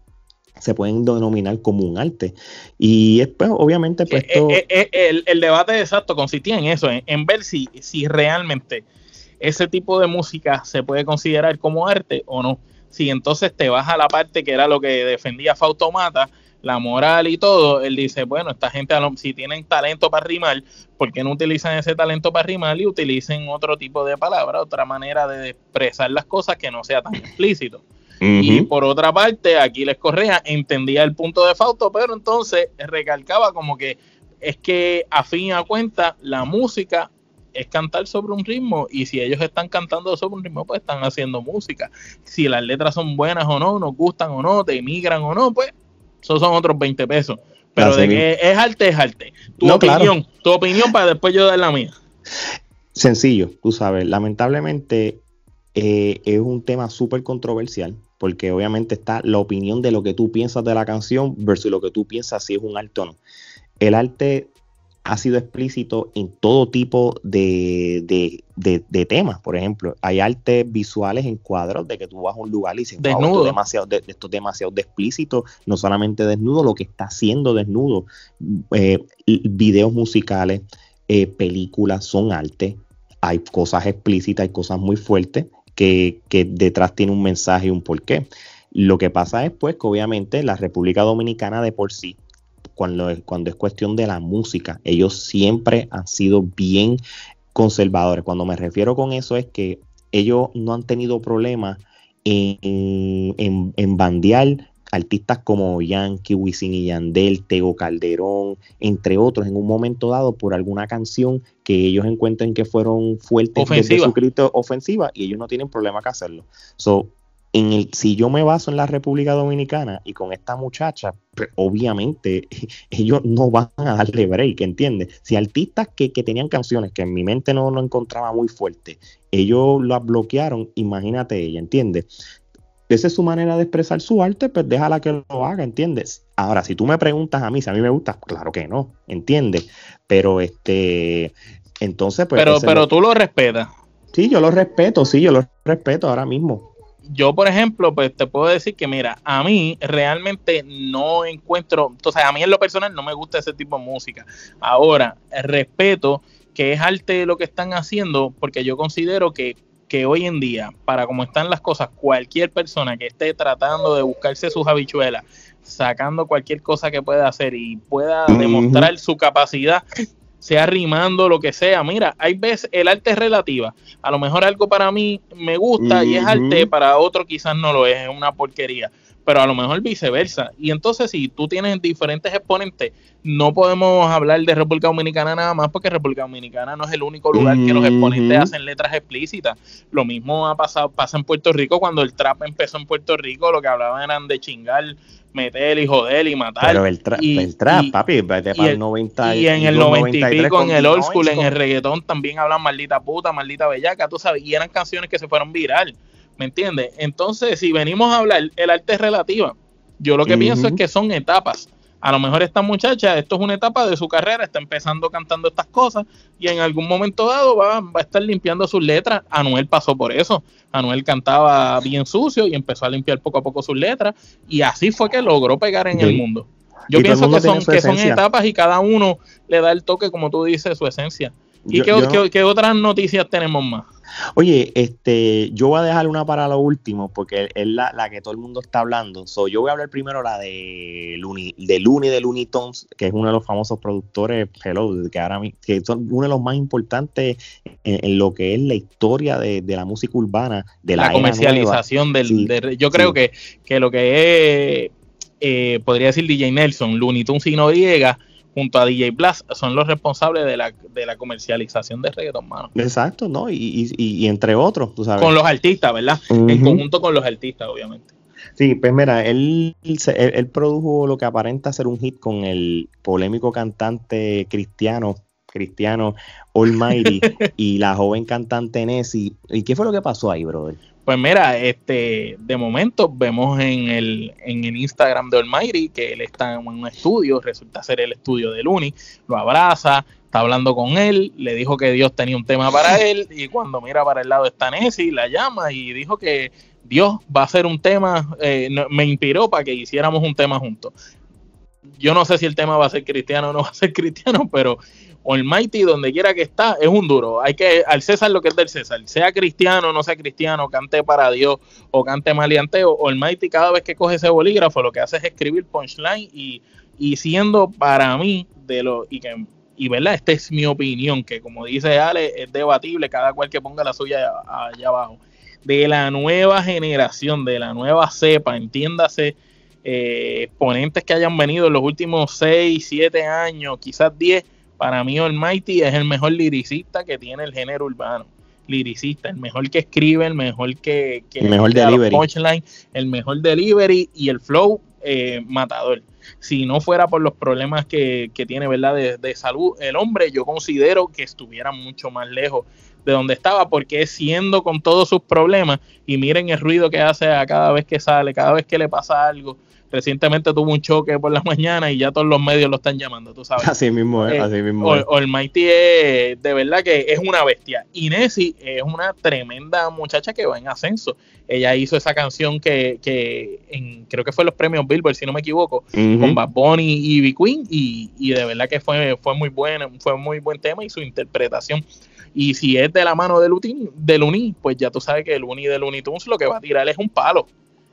se pueden denominar como un arte. Y después, obviamente, pues... Eh, eh, eh, el, debate exacto consistía en eso, en, ver si, si realmente ese tipo de música se puede considerar como arte o no. Si entonces te vas a la parte que era lo que defendía Fautomata, la moral y todo, él dice, bueno, esta gente si tienen talento para rimar, ¿por qué no utilizan ese talento para rimar y utilicen otro tipo de palabra, otra manera de expresar las cosas que no sea tan explícito? Y por otra parte, aquí les Correa entendía el punto de Fausto, pero entonces recalcaba como que es que a fin y a cuenta la música es cantar sobre un ritmo y si ellos están cantando sobre un ritmo, pues están haciendo música. Si las letras son buenas o no, nos gustan o no, te emigran o no, pues esos son otros 20 pesos. Pero de que es arte, es arte. Tu opinión, tu opinión para después yo dar la mía. Sencillo, tú sabes, lamentablemente eh, es un tema súper controversial, porque obviamente está la opinión de lo que tú piensas de la canción versus lo que tú piensas si es un arte o no. El arte ha sido explícito en todo tipo de, temas. Por ejemplo, hay artes visuales en cuadros de que tú vas a un lugar y dices, desnudo. esto, es demasiado, esto es demasiado explícito, no solamente desnudo, lo que está haciendo desnudo. Eh, videos musicales, eh, películas son arte. Hay cosas explícitas, hay cosas muy fuertes que, que detrás tiene un mensaje y un porqué. Lo que pasa es pues que obviamente la República Dominicana de por sí cuando es, cuando es cuestión de la música. Ellos siempre han sido bien conservadores. Cuando me refiero con eso es que ellos no han tenido problemas en, en, bandear artistas como Yankee, Wisin y Yandel, Tego Calderón, entre otros, en un momento dado por alguna canción que ellos encuentren que fueron fuertes ofensiva. su crítico ofensiva y ellos no tienen problema que hacerlo. So, en el, si yo me baso en la República Dominicana y con esta muchacha, pues, obviamente *laughs* ellos no van a darle break, ¿entiendes? Si artistas que, tenían canciones que en mi mente no lo encontraba muy fuerte, ellos las bloquearon, imagínate ella, ¿entiendes? esa es su manera de expresar su arte, pues déjala que lo haga, ¿entiendes? Ahora, si tú me preguntas a mí si a mí me gusta, claro que no, ¿entiendes? Pero este, entonces, pues... Pero, pero tú lo respetas. Sí, yo lo respeto, sí, yo lo respeto ahora mismo. Yo, por ejemplo, pues te puedo decir que, mira, a mí realmente no encuentro, entonces a mí en lo personal no me gusta ese tipo de música. Ahora, respeto que es arte lo que están haciendo, porque yo considero que que hoy en día, para como están las cosas, cualquier persona que esté tratando de buscarse sus habichuelas, sacando cualquier cosa que pueda hacer y pueda demostrar su capacidad, sea rimando, lo que sea. Mira, hay veces el arte es relativa. A lo mejor algo para mí me gusta y es arte, para otro quizás no lo es, es una porquería pero a lo mejor viceversa. Y entonces, si tú tienes diferentes exponentes, no podemos hablar de República Dominicana nada más, porque República Dominicana no es el único lugar que los exponentes hacen letras explícitas. Lo mismo ha pasado, pasa en Puerto Rico cuando el trap empezó en Puerto Rico, lo que hablaban eran de chingar, meter y joder y matar. Pero el, el trap, papi, vete para el 90 y en el 90 y pico, en el old school, en el reggaetón también hablan maldita puta, maldita bellaca, tú sabes, y eran canciones que se fueron viral. ¿Me entiendes? Entonces, si venimos a hablar, el arte es relativa. Yo lo que pienso es que son etapas. A lo mejor esta muchacha, esto es una etapa de su carrera, está empezando cantando estas cosas y en algún momento dado va, va, a estar limpiando sus letras. Anuel pasó por eso. Anuel cantaba bien sucio y empezó a limpiar poco a poco sus letras y así fue que logró pegar en el mundo. Yo pienso que son, que son etapas y cada uno le da el toque, como tú dices, su esencia. ¿Y qué, otras noticias tenemos más? Oye, este, yo voy a dejar una para lo último, porque es la, que todo el mundo está hablando. So, yo voy a hablar primero la de Looney, de Looney de Looney que es uno de los famosos productores, hello, que ahora que son uno de los más importantes en, lo que es la historia de, la música urbana, de la, comercialización del, yo creo que, que lo que es eh, podría decir DJ Nelson, Looney Tunes y Noriega junto a DJ Blast son los responsables de la, de la comercialización de reggaeton, mano. Exacto, ¿no? Y, y, entre otros, tú sabes. Con los artistas, ¿verdad? En conjunto con los artistas, obviamente. Sí, pues mira, él, él, produjo lo que aparenta ser un hit con el polémico cantante cristiano, cristiano Almighty *laughs* y la joven cantante Nessie. ¿Y qué fue lo que pasó ahí, brother? Pues mira, este, de momento vemos en el, en el Instagram de Almighty que él está en un estudio, resulta ser el estudio de Luni, lo abraza, está hablando con él, le dijo que Dios tenía un tema para él *laughs* y cuando mira para el lado está Nessie, la llama y dijo que Dios va a hacer un tema, eh, me inspiró para que hiciéramos un tema juntos. Yo no sé si el tema va a ser cristiano o no va a ser cristiano, pero Almighty, donde quiera que está, es un duro. Hay que, al César lo que es del César, sea cristiano no sea cristiano, cante para Dios o cante malianteo, Almighty cada vez que coge ese bolígrafo lo que hace es escribir punchline y, y siendo para mí de lo, y que y verdad, esta es mi opinión, que como dice Ale, es debatible, cada cual que ponga la suya allá, abajo. De la nueva generación, de la nueva cepa, entiéndase, eh, exponentes que hayan venido en los últimos 6, 7 años, quizás 10, para mí Almighty es el mejor liricista que tiene el género urbano. Liricista, el mejor que escribe, el mejor que, el mejor delivery. el mejor delivery y el flow eh, matador. Si no fuera por los problemas que, tiene ¿verdad? De, salud, el hombre yo considero que estuviera mucho más lejos de donde estaba, porque siendo con todos sus problemas, y miren el ruido que hace a cada vez que sale, cada vez que le pasa algo, recientemente tuvo un choque por la *laughs* mañana y ya todos los medios lo están llamando, tú sabes. Así mismo es, eh, así mismo es. Almighty es, de verdad que es una bestia. Y Nessie es una tremenda muchacha que va en ascenso. Ella hizo esa canción que, que en, creo que fue los premios Billboard, si no me equivoco, con Bad Bunny y B Queen, y, y de verdad que fue, fue muy buena, fue muy buen tema y su interpretación. Y si es de la mano de Luni, de pues ya tú sabes que el Uni de Looney Tunes lo que va a tirar es un palo.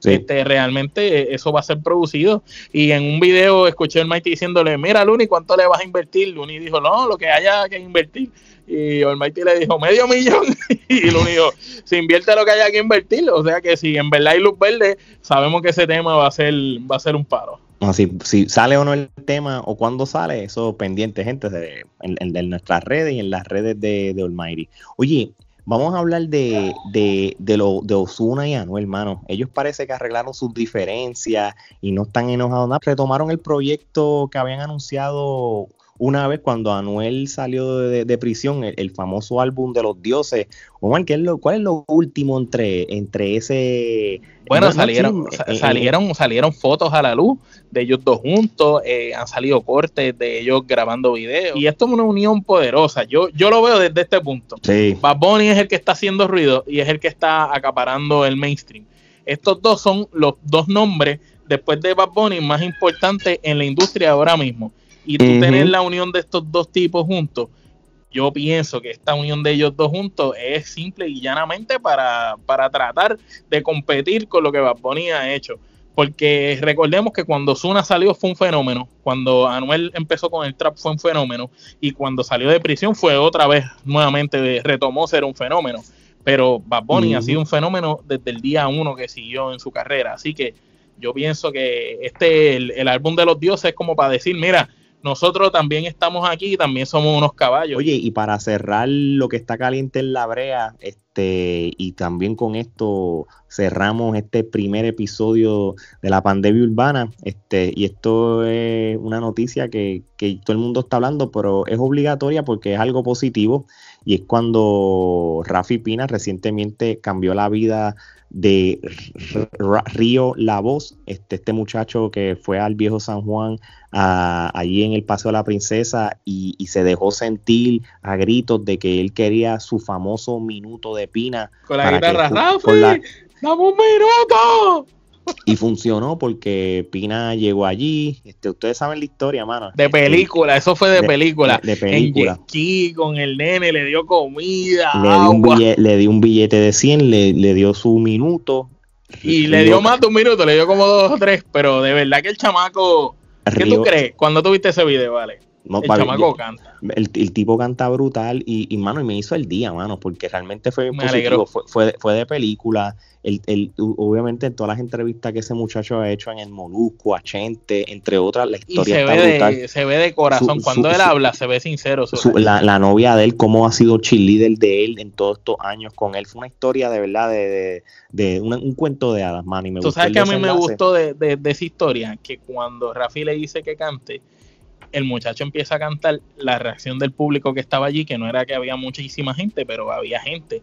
Este, realmente eso va a ser producido. Y en un video escuché el Mighty diciéndole, mira Luni, ¿cuánto le vas a invertir? Luni dijo, no, lo que haya que invertir. Y el Mighty le dijo, medio millón. *laughs* y Luni dijo, si invierte lo que haya que invertir. O sea que si en verdad hay luz verde, sabemos que ese tema va a ser, va a ser un paro. Si, si, sale o no el tema o cuándo sale, eso pendiente, gente, de, en, nuestras redes y en las redes de, de Almighty. Oye, Vamos a hablar de, de, de, lo, de Osuna y Anuel, hermano. Ellos parece que arreglaron sus diferencias y no están enojados nada. Retomaron el proyecto que habían anunciado una vez cuando Anuel salió de, prisión, el, famoso álbum de los dioses. Omar, ¿qué es lo, ¿cuál es lo último entre, entre ese... Bueno, salieron, salieron, salieron fotos a la luz de ellos dos juntos, eh, han salido cortes de ellos grabando videos. Y esto es una unión poderosa. Yo, yo lo veo desde este punto. Sí. Bad Bunny es el que está haciendo ruido y es el que está acaparando el mainstream. Estos dos son los dos nombres después de Bad Bunny más importantes en la industria ahora mismo y tú tener la unión de estos dos tipos juntos, yo pienso que esta unión de ellos dos juntos es simple y llanamente para, para tratar de competir con lo que Bad Bunny ha hecho. Porque recordemos que cuando Zuna salió fue un fenómeno, cuando Anuel empezó con el trap fue un fenómeno, y cuando salió de prisión fue otra vez nuevamente retomó ser un fenómeno. Pero Bad Bunny ha sido un fenómeno desde el día uno que siguió en su carrera. Así que yo pienso que este, el, el álbum de los dioses es como para decir, mira, nosotros también estamos aquí y también somos unos caballos. Oye, y para cerrar lo que está caliente en la brea, este, y también con esto cerramos este primer episodio de la pandemia urbana, este, y esto es una noticia que, que todo el mundo está hablando, pero es obligatoria porque es algo positivo, y es cuando Rafi Pina recientemente cambió la vida de Río La Voz, este, este muchacho que fue al viejo San Juan allí en el Paseo de la Princesa y, se dejó sentir a gritos de que él quería su famoso minuto de pina. Con la guitarra, Rafi, ¡dame un minuto! Y funcionó porque Pina llegó allí. Este, ustedes saben la historia, mano. De película, eso fue de, película. De, película. En con el nene, le dio comida. Le dio, un billete, le dio un billete de 100, le, le dio su minuto. Y le dio más de un minuto, le dio como dos o tres. Pero de verdad que el chamaco. ¿Qué tú crees cuando tuviste ese video, vale? El chamaco canta. El, tipo canta brutal y, y, mano, y me hizo el día, mano, porque realmente fue positivo, fue, fue, fue, de película. El, el, obviamente en todas las entrevistas que ese muchacho ha hecho en el Molusco, a Chente, entre otras, la historia está brutal. se ve de corazón, cuando él habla se ve sincero. la, la, novia de él, cómo ha sido cheerleader de él en todos estos años con él, fue una historia de verdad, de, de, un, cuento de hadas, mano. Y me Tú sabes que a mí me gustó de, de esa historia, que cuando Rafi le dice que cante, el muchacho empieza a cantar, la reacción del público que estaba allí, que no era que había muchísima gente, pero había gente.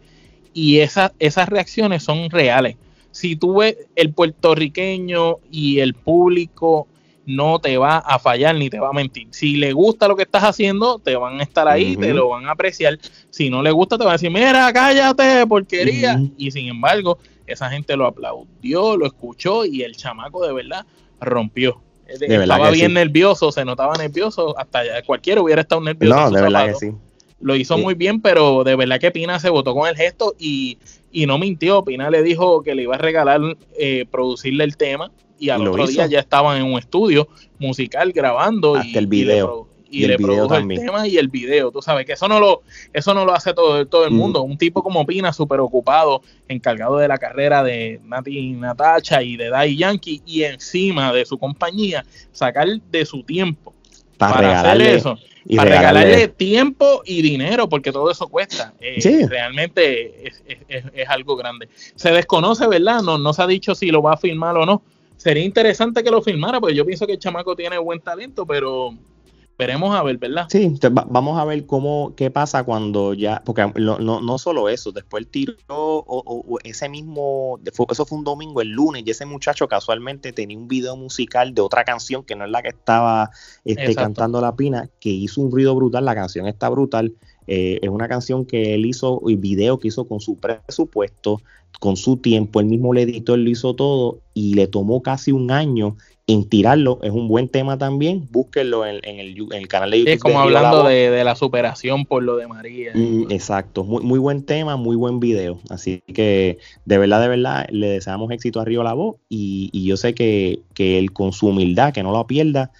Y esas reacciones son reales. Si tú ves el puertorriqueño y el público no te va a fallar ni te va a mentir. Si le gusta lo que estás haciendo, te van a estar ahí, te lo van a apreciar. Si no le gusta, te van a decir, mira, cállate, porquería. Y sin embargo, esa gente lo aplaudió, lo escuchó y el chamaco de verdad rompió. Estaba bien nervioso, se notaba nervioso, hasta cualquiera hubiera estado nervioso. No, de verdad que sí. Lo hizo muy bien, pero de verdad que Pina se votó con el gesto y, no mintió. Pina le dijo que le iba a regalar eh, producirle el tema y al otro día ya estaban en un estudio musical grabando. Hasta el video y, le produjo el tema y el video, tú sabes que eso no lo, eso no lo hace todo, todo el mm. mundo. Un tipo como Pina, súper ocupado, encargado de la carrera de Nati Natacha y de Dai Yankee, y encima de su compañía, sacar de su tiempo para, hacer eso. Y para regalarle. tiempo y dinero, porque todo eso cuesta. Eh, realmente es, es, algo grande. Se desconoce, ¿verdad? No, no se ha dicho si lo va a filmar o no. Sería interesante que lo filmara, porque yo pienso que el chamaco tiene buen talento, pero veremos a ver, ¿verdad? Sí, vamos a ver cómo, qué pasa cuando ya, porque no, no, solo eso, después el tiro, o, ese mismo, eso fue un domingo, el lunes, y ese muchacho casualmente tenía un video musical de otra canción que no es la que estaba este, cantando la pina, que hizo un ruido brutal, la canción está brutal, eh, es una canción que él hizo, el video que hizo con su presupuesto, con su tiempo, él mismo le editó, él lo hizo todo y le tomó casi un año en tirarlo. Es un buen tema también. Búsquenlo en, el, canal de YouTube. Es como hablando de, la superación por lo de María. Mm, exacto. Muy, muy buen tema, muy buen video. Así que de verdad, de verdad, le deseamos éxito arriba la voz. Y, yo sé que, que él con su humildad, que no lo pierda,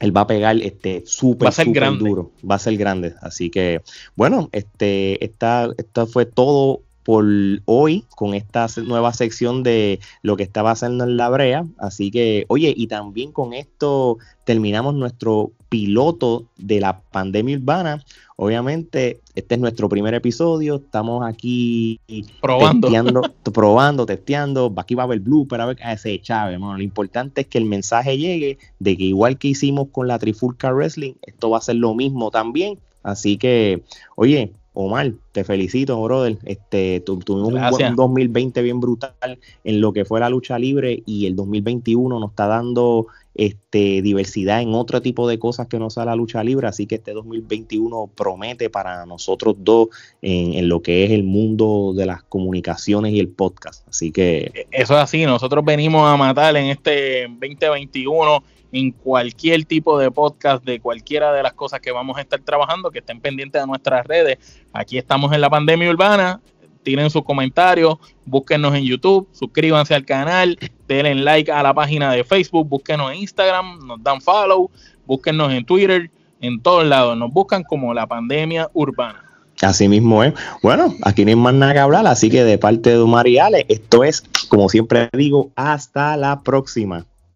él va a pegar este súper súper duro, va a ser grande. Así que, bueno, este, esta, esta fue todo por hoy con esta nueva sección de lo que está pasando en la brea. Así que, oye, y también con esto terminamos nuestro piloto de la pandemia urbana. obviamente, este es nuestro primer episodio. Estamos aquí probando, testeando, *laughs* probando, testeando. Aquí va a haber blooper, a ver a ese Chávez. Lo importante es que el mensaje llegue de que igual que hicimos con la Trifulca Wrestling, esto va a ser lo mismo también. Así que, oye, Omar, te felicito, brother. Este, tuvimos un, 2020 bien brutal en lo que fue la lucha libre y el 2021 nos está dando este, diversidad en otro tipo de cosas que no sea la lucha libre. Así que este 2021 promete para nosotros dos en, en, lo que es el mundo de las comunicaciones y el podcast. Así que. Eso es así. Nosotros venimos a matar en este 2021 en cualquier tipo de podcast de cualquiera de las cosas que vamos a estar trabajando, que estén pendientes de nuestras redes. Aquí estamos en la pandemia urbana. Tienen sus comentarios, búsquenos en YouTube, suscríbanse al canal, denle like a la página de Facebook, búsquenos en Instagram, nos dan follow, búsquenos en Twitter, en todos lados. Nos buscan como la pandemia urbana. Así mismo es. Bueno, aquí no hay más nada que hablar, así que de parte de Omar esto es, como siempre digo, hasta la próxima.